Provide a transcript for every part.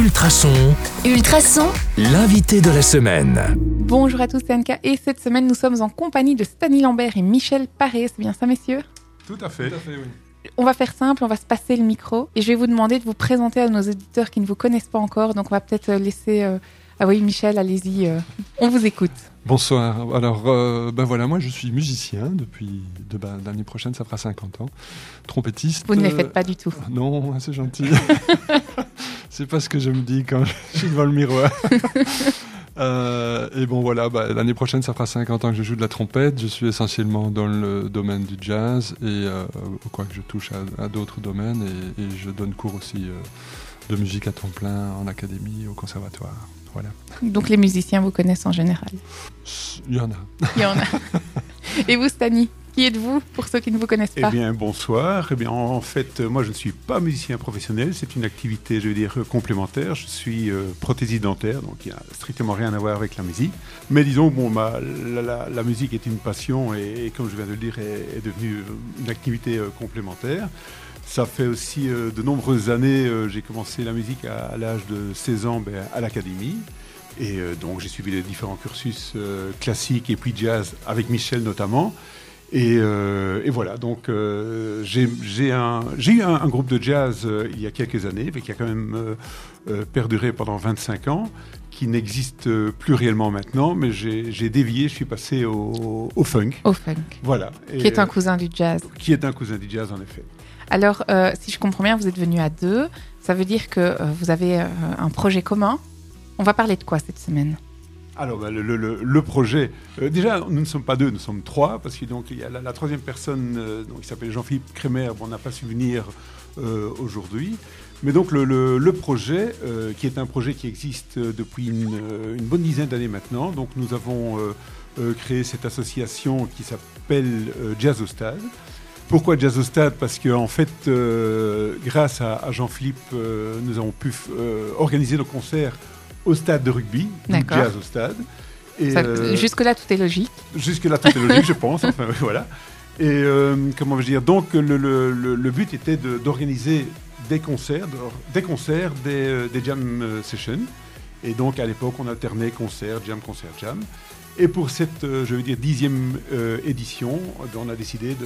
Ultrason, Ultrason, l'invité de la semaine. Bonjour à tous, c'est Anka et cette semaine nous sommes en compagnie de Stani Lambert et Michel Paré, c'est bien ça messieurs? Tout à fait. On va faire simple, on va se passer le micro et je vais vous demander de vous présenter à nos auditeurs qui ne vous connaissent pas encore, donc on va peut-être laisser... euh, Ah oui Michel, allez-y, euh, on vous écoute. Bonsoir. Alors, euh, ben voilà, moi je suis musicien depuis de, ben, l'année prochaine, ça fera 50 ans. Trompettiste. Vous ne les faites pas du tout. Non, c'est gentil. c'est pas ce que je me dis quand je suis devant le miroir. Euh, et bon voilà, bah, l'année prochaine ça fera 50 ans que je joue de la trompette. Je suis essentiellement dans le domaine du jazz et euh, quoi que je touche à, à d'autres domaines et, et je donne cours aussi euh, de musique à temps plein en académie, au conservatoire. Voilà. Donc les musiciens vous connaissent en général? Il y en a. Il y en a. et vous Stani, qui êtes-vous pour ceux qui ne vous connaissent Eh pas bien, bonsoir. Eh bien, en fait, euh, moi, je ne suis pas musicien professionnel. C'est une activité, je veux dire, euh, complémentaire. Je suis euh, prothésiste dentaire, donc il n'y a strictement rien à voir avec la musique. Mais disons, bon, ma- la, la- la musique est une passion et, et comme je viens de le dire, est, est devenue euh, une activité euh, complémentaire. Ça fait aussi euh, de nombreuses années, j'ai commencé la musique à, à l'âge de 16 ans ben, à l'académie. Et donc j'ai suivi les différents cursus classiques et puis jazz avec Michel notamment. Et, euh, et voilà, donc euh, j'ai eu un, un groupe de jazz euh, il y a quelques années, mais qui a quand même perduré pendant 25 ans, qui n'existe plus réellement maintenant, mais j'ai dévié, je suis passé au, au funk. Au funk, Voilà. Et, qui est un cousin du jazz. qui est un cousin du jazz, en effet. Alors, si je comprends bien, vous êtes venus à deux. Ça veut dire que vous avez un projet commun. On va parler de quoi cette semaine? Alors, bah, le, projet, euh, déjà, nous ne sommes pas deux, nous sommes trois, parce qu'il y a la, troisième personne, euh, il s'appelle Jean-Philippe Crémer, bon, on n'a pas su venir euh, aujourd'hui. Mais donc, le, projet, qui est un projet qui existe depuis une, bonne dizaine d'années maintenant, donc nous avons créé cette association qui s'appelle Jazz au Stade. Pourquoi Jazz au Stade Parce qu'en en fait, grâce à, Jean-Philippe, nous avons pu organiser nos concerts au stade de rugby, D'accord. Jazz au Stade. Euh, Jusque-là, tout est logique. Jusque-là, tout est logique, je pense. Enfin, oui, voilà. Et euh, comment dire Donc, le, le- le- but était de- d'organiser des concerts, des concerts, des, euh, des jam euh, sessions. Et donc, à l'époque, on alternait concert, jam, concert, jam. Et pour cette, euh, je veux dire, dixième euh, édition, euh, on a décidé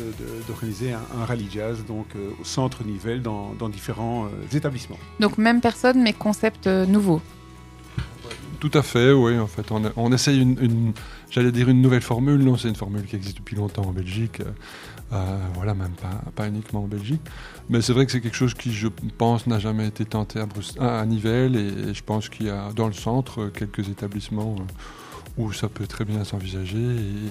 d'organiser un, un rallye jazz, donc euh, au centre Nivelles, dans, dans différents euh, établissements. Donc, même personne, mais concept euh, nouveau. Tout à fait, oui. En fait, on, on essaye une, une- j'allais dire une nouvelle formule. Non, c'est une formule qui existe depuis longtemps en Belgique. euh, voilà, même pas, pas uniquement en Belgique. Mais c'est vrai que c'est quelque chose qui, je pense, n'a jamais été tenté à, Bruxelles, à, Nivelles. Et, et je pense qu'il y a dans le centre quelques établissements euh, où ça peut très bien s'envisager.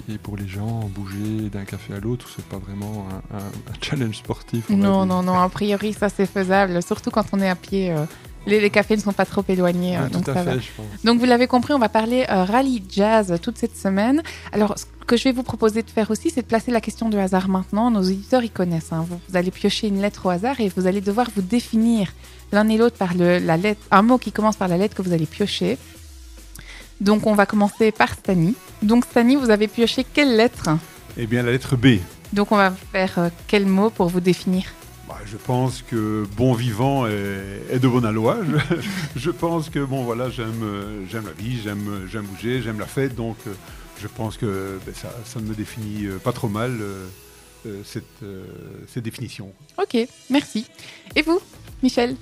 Et, et pour les gens, bouger d'un café à l'autre, c'est pas vraiment un, un- un challenge sportif. Non, non, non. A priori, ça, c'est faisable. Surtout quand on est à pied. euh, les, les cafés ne sont pas trop éloignés. Euh, donc tout à ça va. fait, je pense. Donc vous l'avez compris, on va parler euh, rallye jazz toute cette semaine. Alors ce que je vais vous proposer de faire aussi, c'est de placer la question de hasard maintenant. Nos auditeurs y connaissent. hein. Vous, vous allez piocher une lettre au hasard et vous allez devoir vous définir l'un et l'autre par le, la lettre, un mot qui commence par la lettre que vous allez piocher. Donc on va commencer par Stani. Donc Stani, vous avez pioché quelle lettre? Eh bien, la lettre B. Donc on va faire euh, quel mot pour vous définir? Je pense que bon vivant est, de bonne aloi. Je, pense que bon voilà, j'aime j'aime la vie, j'aime bouger, j'aime la fête, donc euh, je pense que ben, ça, ça me définit euh, pas trop mal euh, cette, cette définition. Ok, merci. Et vous, Michel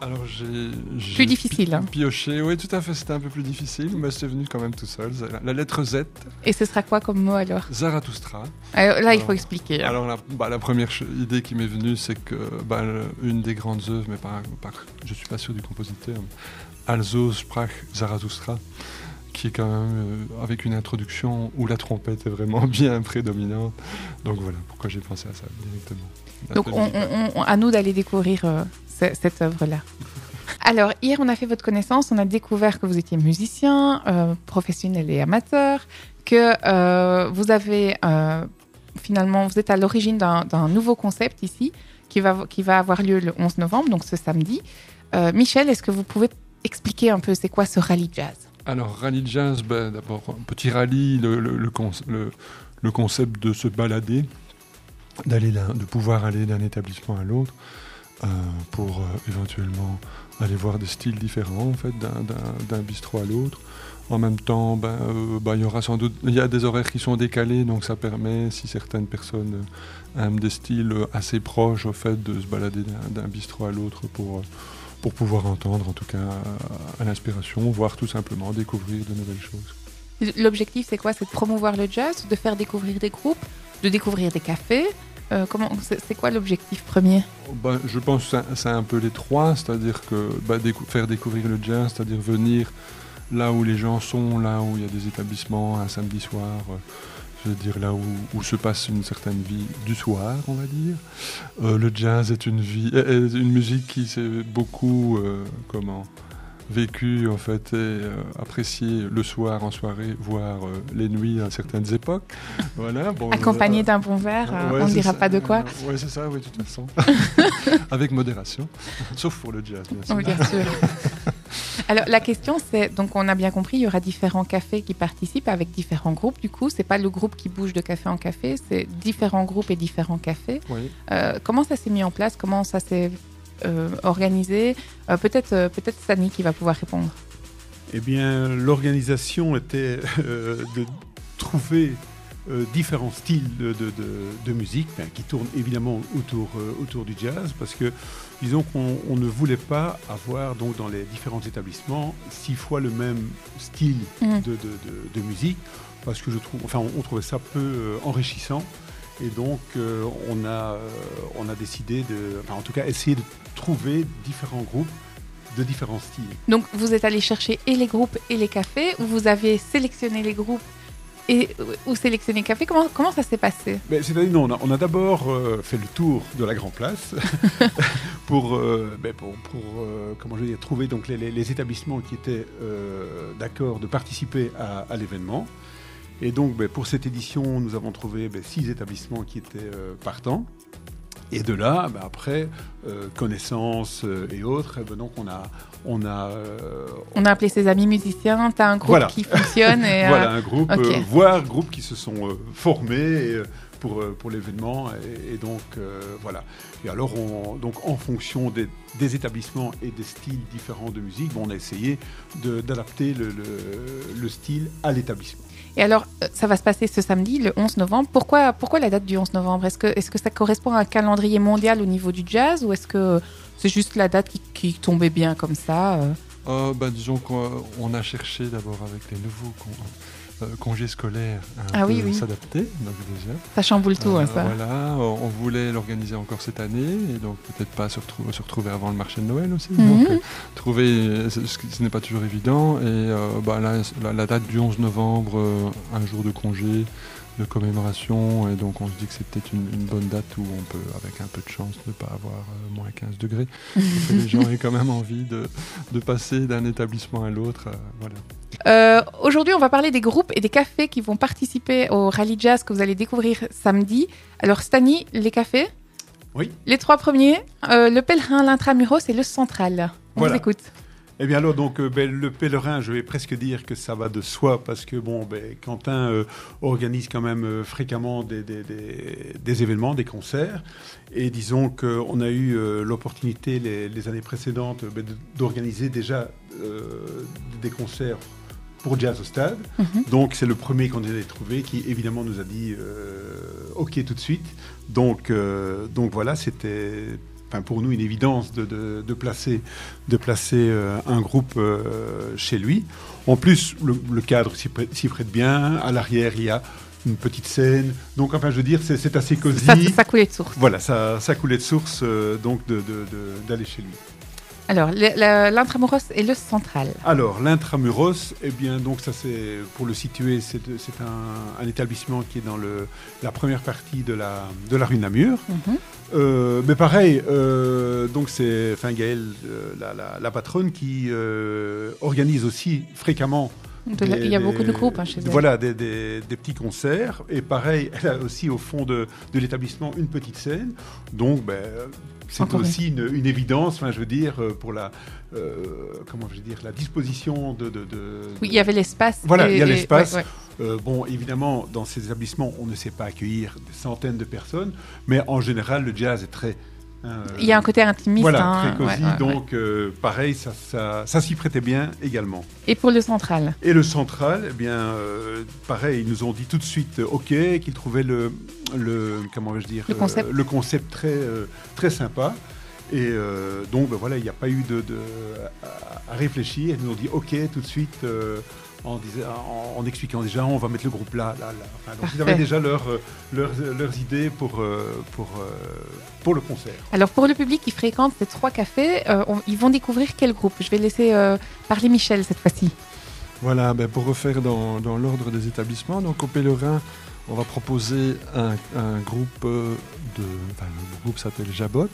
Alors j'ai j'ai Plus difficile, hein. Pioché, oui, tout à fait, c'était un peu plus difficile, mais c'est venu quand même tout seul. La, lettre Z, Et ce sera quoi comme mot alors Zarathustra. Là, il faut Alors- expliquer. hein. Alors la, bah, la première idée qui m'est venue, c'est que bah, une des grandes œuvres, mais pas, pas, je suis pas sûr du compositeur, Also sprach Zarathustra, qui est quand même euh, avec une introduction où la trompette est vraiment bien prédominante. Donc voilà pourquoi j'ai pensé à ça directement. Donc, on, musique. on- on- à nous d'aller découvrir euh, cette œuvre-là. Alors, hier, on a fait votre connaissance, on a découvert que vous étiez musicien, euh, professionnel et amateur, que euh, vous avez euh, finalement, vous êtes à l'origine d'un nouveau concept ici, qui va, qui va avoir lieu le 11 novembre, donc ce samedi. Euh, Michel, est-ce que vous pouvez expliquer un peu c'est quoi ce rallye jazz? Alors, rallye jazz, ben, d'abord, un petit rallye, le, le- le con- le- le concept de se balader, d'aller de pouvoir aller d'un établissement à l'autre. Euh, pour euh, éventuellement aller voir des styles différents en fait d'un- bistrot à l'autre. En même temps, ben, euh, ben, il y aura sans doute, il y a des horaires qui sont décalés, donc ça permet, si certaines personnes euh, aiment des styles assez proches, au fait, de se balader d'un bistrot à l'autre pour, pour pouvoir entendre, en tout cas, à l'inspiration, voire tout simplement découvrir de nouvelles choses. L'objectif, c'est quoi? C'est de promouvoir le jazz, de faire découvrir des groupes, de découvrir des cafés. Euh, comment C'est quoi l'objectif premier? Ben, je pense que c'est- un peu les trois, c'est-à-dire que ben, faire découvrir le jazz, c'est-à-dire venir là où les gens sont, là où il y a des établissements, un samedi soir, euh, je veux dire là où, se passe une certaine vie du soir, on va dire. Euh, le jazz est une vie, est une musique qui s'est beaucoup, euh, comment, vécue en fait et euh, appréciée le soir en soirée, voire euh, les nuits à certaines époques. Voilà. Bon, Accompagné d'un bon verre, euh, Ouais, on ne dira ça. pas de quoi. Oui, c'est ça, oui, de toute façon. Avec modération. Sauf pour le jazz, bien sûr. Oui, bien sûr. Alors la question c'est donc on a bien compris il y aura différents cafés qui participent avec différents groupes du coup c'est pas le groupe qui bouge de café en café c'est différents groupes et différents cafés. Oui. Euh, comment ça s'est mis en place? Comment ça s'est organisé Euh, Peut-être euh, peut-être Sani qui va pouvoir répondre. Eh bien, l'organisation était euh, de trouver euh, différents styles de, de- de- de musique ben, qui tournent évidemment autour, euh, autour du jazz parce que disons qu'on on ne voulait pas avoir donc dans les différents établissements six fois le même style Mhm. de, de- de- de musique parce que je trouve enfin on, on trouvait ça peu euh, enrichissant et donc euh, on a euh, on a décidé de enfin en tout cas essayer de trouver différents groupes de différents styles. Donc vous êtes allé chercher et les groupes et les cafés ou vous avez sélectionné les groupes et ou sélectionné les cafés. Comment comment ça s'est passé? Mais C'est-à-dire, non, on a, on a d'abord euh, fait le tour de la Grand Place pour, euh, ben, pour, pour, euh, comment je veux dire, trouver donc les, les- les établissements qui étaient d'accord de participer à, à l'événement. Et donc, ben, pour cette édition, nous avons trouvé ben, six établissements qui étaient euh, partants. Et de là, ben, après, euh, connaissances euh, et autres, eh ben, donc on a, on a, euh, On a appelé ses amis musiciens. T'as un groupe Voilà. qui fonctionne et voilà un groupe, ok. euh, voire groupes qui se sont formés et, pour, pour l'événement. Et, et donc, voilà. Et alors, on, donc, en fonction des, des établissements et des styles différents de musique, bon, on a essayé d'adapter le, le- le style à l'établissement. Et alors, euh, ça va se passer ce samedi, le 11 novembre. Pourquoi, pourquoi la date du 11 novembre? Est-ce que, ça correspond à un calendrier mondial au niveau du jazz ou est-ce que c'est juste la date qui, tombait bien comme ça euh? Euh, ben, disons qu'on on a cherché d'abord avec les nouveaux euh, à un Ah peu oui, oui. s'adapter. Ça chamboule tout, Euh, hein, ça. Voilà, on on voulait l'organiser encore cette année et donc peut-être pas se, retrou- se retrouver avant le marché de Noël aussi. Mhm. Donc, euh, trouver, ce, n'est pas toujours évident. Et euh, bah, la, la date du 11 novembre, un jour de congé, de commémoration, et donc on se dit que c'est peut-être une, une bonne date où on peut, avec un peu de chance, ne pas avoir euh, moins 15 degrés. Que les gens aient quand même envie de, de passer d'un établissement à l'autre. euh, voilà. Euh, Aujourd'hui, on va parler des groupes et des cafés qui vont participer au rallye jazz que vous allez découvrir samedi. Alors, Stani, les cafés? Oui. Les trois premiers, euh, le pèlerin, l'intramuros et le central. On Voilà. vous écoute. Eh bien alors donc euh, ben, le pèlerin, je vais presque dire que ça va de soi parce que bon ben, Quentin euh, organise quand même euh, fréquemment des, des- des- des événements, des concerts et disons qu'on a eu euh, l'opportunité les, les années précédentes ben, d'organiser déjà des concerts pour Jazz au Stade. Mhm. Donc c'est le premier qu'on a trouvé qui évidemment nous a dit OK tout de suite. Donc, donc voilà, c'était enfin, pour nous une évidence de, de- de placer, de placer euh, un groupe euh, chez lui. En plus, le, le cadre s'y prête, s'y prête bien. À l'arrière, il y a une petite scène. Donc enfin, je veux dire, c'est, assez cosy. Ça, ça coulait de source. Voilà, ça, ça coulait de source euh, donc de, de- de- d'aller chez lui. Alors, l'intramuros et le central. Alors, l'intramuros, eh bien, donc ça c'est pour le situer, c'est, un, un établissement qui est dans le, la première partie de la, de la rue Namur. Mhm. Euh, mais pareil, euh, donc c'est enfin, Gaëlle, euh, la, la- la patronne, qui organise aussi fréquemment. La- il y a des- beaucoup de groupes hein, chez elle. Voilà, des, des- des petits concerts. Et pareil, elle a aussi au fond de, de l'établissement une petite scène. Donc, ben, c'est aussi une, une évidence, enfin, je veux dire, euh, pour la, euh, comment je veux dire, la disposition de. de- de- Oui, il y avait l'espace. Voilà, il y a l'espace. ouais, ouais. euh, bon, évidemment, dans ces établissements, on ne sait pas accueillir des centaines de personnes, mais en général, le jazz est très Il y a un côté intimiste. Voilà, hein, très cosy. ouais, ouais, ouais. donc, euh, pareil, ça, ça, ça s'y prêtait bien également. Et pour le central Et le central, eh bien, euh, pareil, ils nous ont dit tout de suite euh, OK, qu'ils trouvaient le, le comment vais-je dire, Le concept. le concept très, euh, très sympa. Et euh, donc, ben voilà, il n'y a pas eu de, de- à réfléchir. Ils nous ont dit OK tout de suite. En, disant- en- en expliquant déjà, on va mettre le groupe là, là, là. Enfin, donc ils avaient déjà leur, euh, leurs, leurs idées pour, euh, pour, euh, pour le concert. Alors pour le public qui fréquente ces trois cafés, euh, on- ils vont découvrir quel groupe? Je vais laisser euh, parler Michel cette fois-ci. Voilà, ben, pour refaire dans, dans l'ordre des établissements, donc au Pèlerin, on va proposer un, un groupe de. Enfin, le groupe s'appelle Jabot.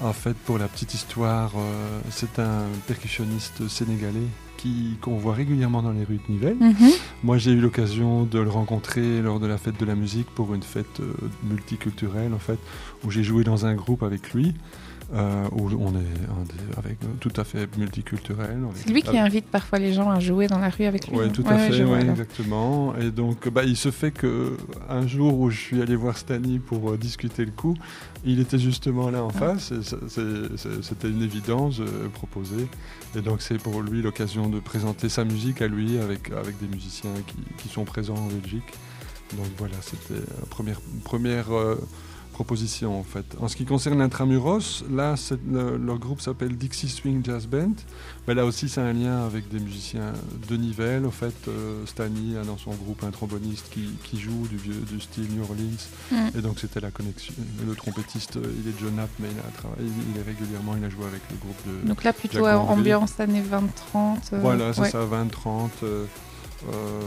En fait, pour la petite histoire, euh, c'est un percussionniste sénégalais qui qu'on voit régulièrement dans les rues de Nivelles. Mhm. Moi, j'ai eu l'occasion de le rencontrer lors de la fête de la musique pour une fête euh, multiculturelle, en fait, où j'ai joué dans un groupe avec lui, euh, où on est avec, euh, tout à fait multiculturel. C'est lui qui invite parfois les gens à jouer dans la rue avec lui. oui, tout à ouais, fait, ouais, exactement. Et donc, bah, il se fait que un jour où je suis allé voir Stani pour euh, discuter le coup, il était justement là en Ah. face. C'était une évidence euh, proposée. Et donc, c'est pour lui l'occasion de présenter sa musique à lui avec, avec des musiciens qui, qui sont présents en Belgique. Donc voilà, c'était la première, première euh, proposition en fait. En ce qui concerne l'intramuros, là, le- leur groupe s'appelle Dixie Swing Jazz Band. Mais là aussi, c'est un lien avec des musiciens de Nivelles. En fait, euh, Stani a dans son groupe un tromboniste qui, qui joue du, vieux, du style New Orleans. Mm. Et donc, c'était la connexion. Le trompettiste, euh, il est John Knapp, mais il, a travaillé, il est régulièrement, il a joué avec le groupe de. Donc là, plutôt ambiance années 20-30. euh, Voilà, c'est ouais. ça, 20, 30. euh, euh,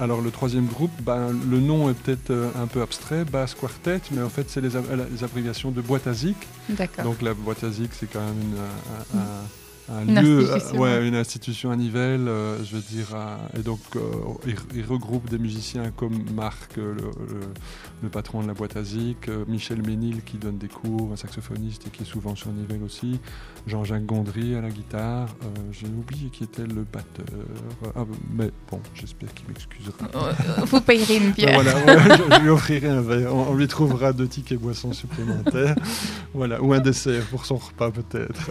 alors le troisième groupe, ben, le nom est peut-être euh, un peu abstrait, Bass Quartet, mais en fait c'est les, ab- les abréviations de boîte à zik. D'accord. Donc la boîte à zik, c'est quand même une, un, un- un Une lieu, institution, euh, ouais, une institution à Nivelles, euh, je veux dire, à- et donc euh, il, il regroupe des musiciens comme Marc, euh, le, le- le patron de la boîte euh, Michel Ménil qui donne des cours, un saxophoniste et qui est souvent sur Nivelles aussi, Jean-Jacques Gondry à la guitare, euh, j'ai oublié qui était le batteur, Ah, mais bon, j'espère qu'il m'excusera. Euh, Vous payerez une Ben bière. voilà, ouais, je, je lui offrirai un verre. On, on lui trouvera deux tickets boissons supplémentaires. voilà, ou un dessert pour son repas peut-être.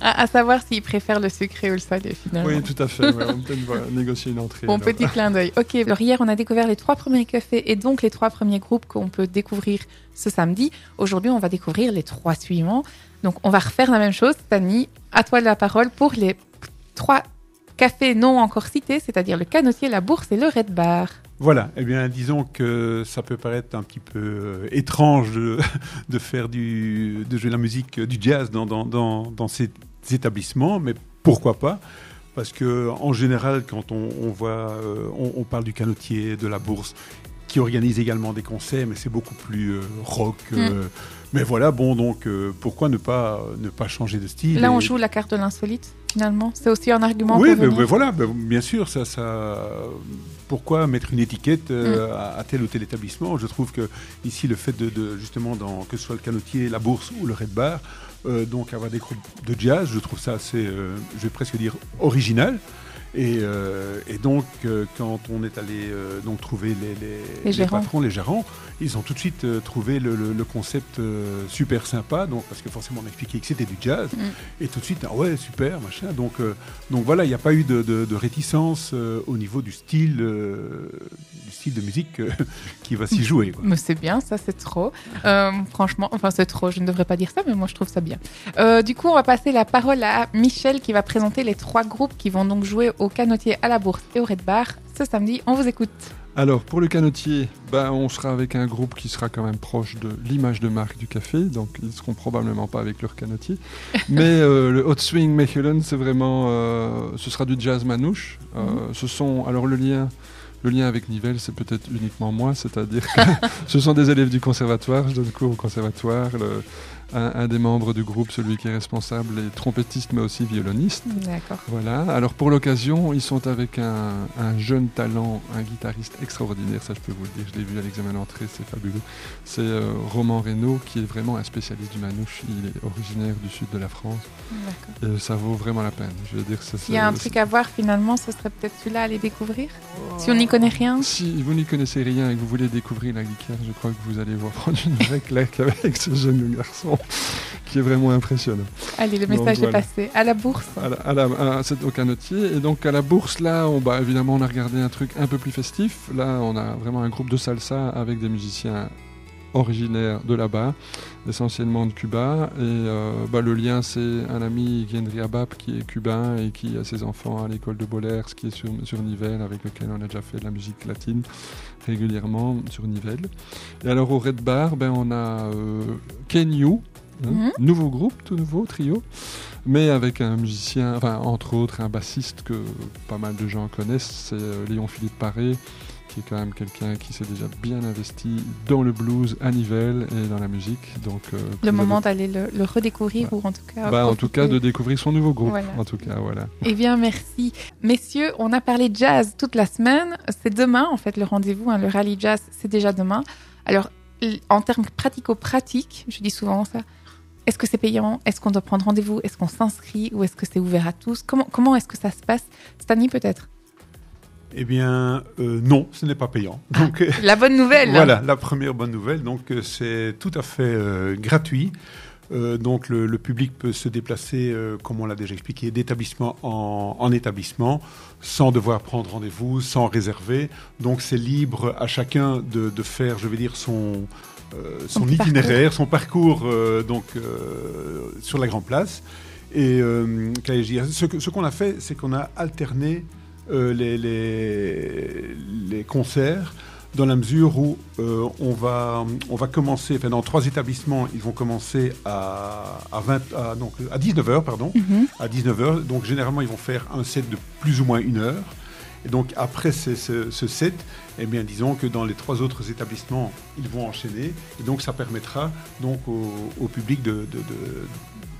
À, à savoir s'il préfère le sucré ou le salé finalement. oui, tout à fait. ouais, on peut négocier une entrée. Bon, alors. petit clin d'œil. Ok, alors hier, on a découvert les trois premiers cafés et donc les trois premiers groupes qu'on peut découvrir ce samedi. Aujourd'hui, on va découvrir les trois suivants. Donc, on va refaire la même chose. Tani, à toi la parole pour les trois cafés non encore cités, c'est-à-dire le Canotier, la Bourse et le Red Bar. Voilà, eh bien, disons que ça peut paraître un petit peu euh, étrange de, de faire du, de jouer la musique, euh, du jazz dans, dans, dans, dans ces établissements, mais pourquoi pas? Parce que en général, quand on, voit, euh, on parle du canotier, de la bourse, qui organise également des concerts, mais c'est beaucoup plus euh, rock. euh, mais voilà, bon, donc euh, pourquoi ne pas ne pas changer de style Là, on joue la carte de l'insolite, finalement. C'est aussi un argument oui, mais, venir. mais voilà, ben, bien sûr, ça, ça, pourquoi mettre une étiquette euh, Mm. à, à tel ou tel établissement? Je trouve que ici, le fait de, de, justement, dans, que ce soit le canotier, la bourse ou le red bar, euh, donc avoir des groupes de jazz, je trouve ça assez, je vais presque dire, original. Et, euh, et donc, euh, quand on est allé euh, donc trouver les, les, Les gérants. patrons, les gérants, ils ont tout de suite trouvé le, le- le concept super sympa. Donc, parce que forcément, on a expliqué que c'était du jazz. Mm. Et tout de suite, ah ouais, super, machin. Donc, donc voilà, il n'y a pas eu de, de- de réticence au niveau du style, du style de musique qui va s'y jouer. quoi. Mais c'est bien, ça c'est trop. Franchement, enfin c'est trop, je ne devrais pas dire ça, mais moi je trouve ça bien. Du coup, on va passer la parole à Michel qui va présenter les trois groupes qui vont donc jouer au Canotier, à la Bourse et au Red Bar ce samedi. On vous écoute. Alors, pour le canotier, ben, on sera avec un groupe qui sera quand même proche de l'image de marque du café, donc ils ne seront probablement pas avec leur canotier. Mais euh, le Hot Swing Mechelen, c'est vraiment. euh, ce sera du jazz manouche. Euh, Ce sont. Alors, le lien. Le lien avec Nivelles, c'est peut-être uniquement moi, c'est-à-dire que ce sont des élèves du conservatoire, je donne cours au conservatoire. Le- un, un des membres du groupe, celui qui est responsable, est trompettiste mais aussi violoniste. D'accord. Voilà, alors pour l'occasion, ils sont avec un, un jeune talent, un guitariste extraordinaire, ça je peux vous le dire, je l'ai vu à l'examen d'entrée, c'est fabuleux. C'est euh, Roman Reynaud qui est vraiment un spécialiste du manouche, il est originaire du sud de la France D'accord. et ça vaut vraiment la peine. Je veux dire, ça, S'il y a un truc à voir finalement, ce serait peut-être celui-là à aller découvrir. Si on n'y connaît rien. Si vous n'y connaissez rien et que vous voulez découvrir la guitare, je crois que vous allez voir prendre une vraie claque avec ce jeune garçon. qui est vraiment impressionnant. Allez, le Donc, message voilà. est passé. À la bourse. À la- à la- à- c'est au canotier. Et donc à la bourse, là, on, bah, évidemment, on a regardé un truc un peu plus festif. Là, on a vraiment un groupe de salsa avec des musiciens originaires de là-bas, essentiellement de Cuba. Et euh, bah, le lien, c'est un ami, Gendry Abab, qui est cubain et qui a ses enfants à l'école de Bollers, qui est sur, sur Nivelles, avec lequel on a déjà fait de la musique latine régulièrement sur Nivelles. Et alors au Red Bar, ben, on a euh, Ken Yu, hein, Mhm. nouveau groupe, tout nouveau, trio mais avec un musicien, enfin entre autres un bassiste que pas mal de gens connaissent, c'est euh, Léon-Philippe Paré, qui est quand même quelqu'un qui s'est déjà bien investi dans le blues à Nivelles et dans la musique. Donc, euh, Le moment avez- d'aller le, le redécouvrir ou en tout cas. Bah, en tout cas, de découvrir son nouveau groupe. Voilà. En tout cas, voilà. Eh bien, merci. Messieurs, on a parlé jazz toute la semaine. C'est demain, en fait, le rendez-vous. hein, le rallye jazz, c'est déjà demain. Alors, en termes pratico-pratiques, je dis souvent ça. Est-ce que c'est payant? Est-ce qu'on doit prendre rendez-vous? Est-ce qu'on s'inscrit? Ou est-ce que c'est ouvert à tous? Comment, comment est-ce que ça se passe? Stani, peut-être? Eh bien, euh, non, ce n'est pas payant. Donc, euh, La bonne nouvelle Voilà, la première bonne nouvelle. Donc, euh, c'est tout à fait euh, gratuit. Euh, donc, le, le public peut se déplacer, comme on l'a déjà expliqué, d'établissement en, en établissement, sans devoir prendre rendez-vous, sans réserver. Donc, c'est libre à chacun de, de faire, je vais dire, son, son, Son petit itinéraire, son parcours donc, sur la Grande Place. Et ce qu'on a fait, c'est qu'on a alterné euh, les, les, les concerts dans la mesure où euh, on, va, on va commencer, enfin dans trois établissements, ils vont commencer à, à, 20, à, donc, à 19h, pardon, Mhm. à 19h. Donc généralement, ils vont faire un set de plus ou moins une heure. Et donc après ce, ce- ce set, eh bien disons que dans les trois autres établissements, ils vont enchaîner. Et donc ça permettra donc au, au public de... de- de- de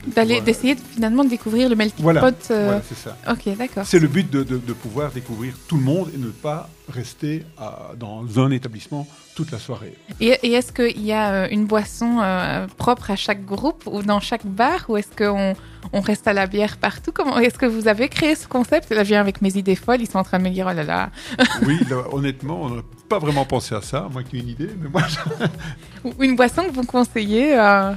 D'aller, pouvoir- d'essayer de, finalement de découvrir le melting Voilà, pot. euh, Voilà, c'est ça. Ok, d'accord. C'est le but de, de- de pouvoir découvrir tout le monde et ne pas rester à- dans un établissement toute la soirée. Et, et est-ce qu'il y a euh, une boisson euh, propre à chaque groupe ou dans chaque bar ou est-ce qu'on on reste à la bière partout? Comment Est-ce que vous avez créé ce concept? Là, je viens avec mes idées folles, ils sont en train de me dire oh là là. Oui, là, honnêtement, on n'a pas vraiment pensé à ça, moi qui ai une idée, mais moi, je- Une boisson que vous conseillez euh,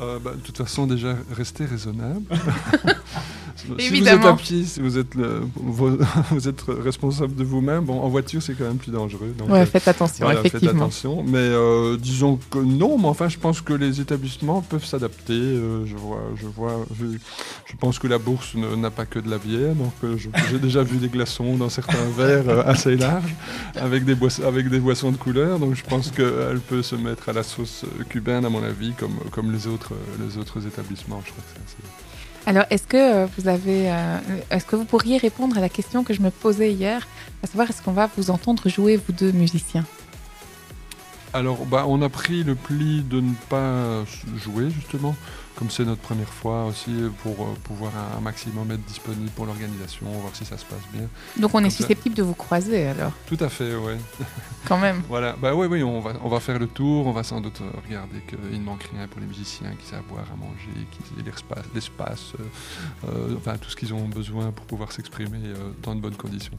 Euh, bah, de toute façon, déjà, restez raisonnable. si vous êtes à pied, si vous êtes, le- vous êtes responsable de vous-même, bon, en voiture, c'est quand même plus dangereux. donc, Ouais, euh, faites attention, Voilà, faites effectivement. attention. Mais euh, disons que non, mais enfin, je pense que les établissements peuvent s'adapter. euh, je vois, je vois, je, je pense que la bourse n'a pas que de la bière, donc euh, j'ai déjà vu des glaçons dans certains verres euh, assez larges, avec des, boissons, avec des boissons de couleur. Donc je pense qu'elle peut se mettre à la sauce cubaine, à mon avis, comme, comme les, autres, les autres établissements. Je crois que c'est assez- Alors, est-ce que euh, vous avez, euh, est-ce que vous pourriez répondre à la question que je me posais hier, à savoir est-ce qu'on va vous entendre jouer vous deux musiciens? Alors, bah, on a pris le pli de ne pas jouer, justement, comme c'est notre première fois aussi, pour euh, pouvoir un, un maximum être disponible pour l'organisation, voir si ça se passe bien. Donc, on est Comme ça. susceptible de vous croiser alors, Tout à fait, ouais. quand même. Voilà, bah oui, oui, on va, on va faire le tour, on va sans doute regarder qu'il ne manque rien pour les musiciens, qu'ils aient à boire, à manger, qu'ils aient l'espace, euh, euh, enfin tout ce qu'ils ont besoin pour pouvoir s'exprimer euh, dans de bonnes conditions.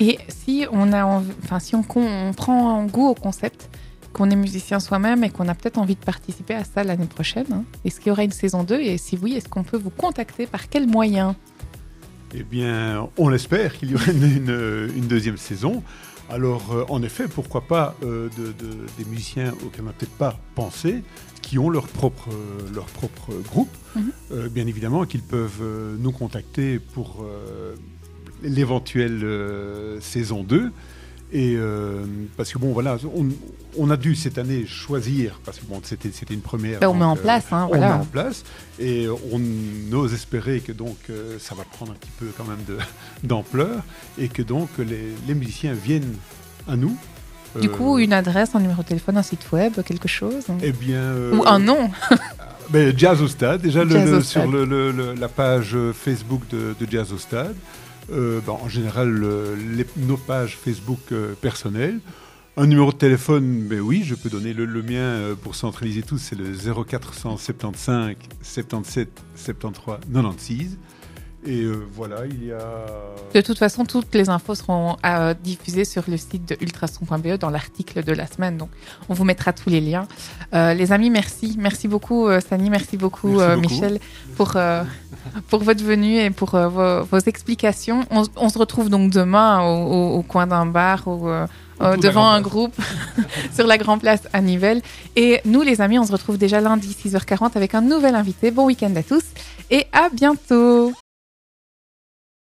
Et si on a, enfin, si on, on prend goût au concept, qu'on est musicien soi-même et qu'on a peut-être envie de participer à ça l'année prochaine, hein, est-ce qu'il y aura une saison 2 Et si oui, est-ce qu'on peut vous contacter? Par quel moyen? Eh bien, on espère qu'il y aura une, une- une deuxième saison. Alors, euh, en effet, pourquoi pas euh, de- de- des musiciens auxquels on n'a peut-être pas pensé, qui ont leur propre, euh, leur propre groupe, Mhm. Euh, bien évidemment qu'ils peuvent nous contacter pour l'éventuelle saison 2. Et euh, parce que bon, voilà, on, on a dû cette année choisir, parce que bon, c'était c'était une première. Ben, On met en euh, place, hein, on met voilà. en place et on ose espérer que donc euh, ça va prendre un petit peu quand même de- d'ampleur et que donc les, les musiciens viennent à nous. Du Euh, coup, une adresse, un numéro de téléphone, un site web, quelque chose eh bien, euh, Ou un nom ben, Jazz au Stade, déjà le- le- au sur Stade. le- la page Facebook de, de Jazz au Stade. Euh, ben, en général, nos pages Facebook euh, personnelles. Un numéro de téléphone, ben oui, je peux donner le, le mien euh, pour centraliser tout, c'est le 0475 77 73 96. Et euh, voilà, il y a. De toute façon, toutes les infos seront euh, diffusées sur le site de ultrason.be dans l'article de la semaine. Donc, on vous mettra tous les liens. Euh, les amis, merci. Merci beaucoup, euh, Sani. Merci beaucoup, Merci euh, beaucoup. Michel, pour, euh, pour votre venue et pour euh, vos, vos explications. On, on se retrouve donc demain au, au- au coin d'un bar ou devant Grand un Place. groupe sur la Grand Place à Nivelles. Et nous, les amis, on se retrouve déjà lundi 6h40 avec un nouvel invité. Bon week-end à tous et à bientôt.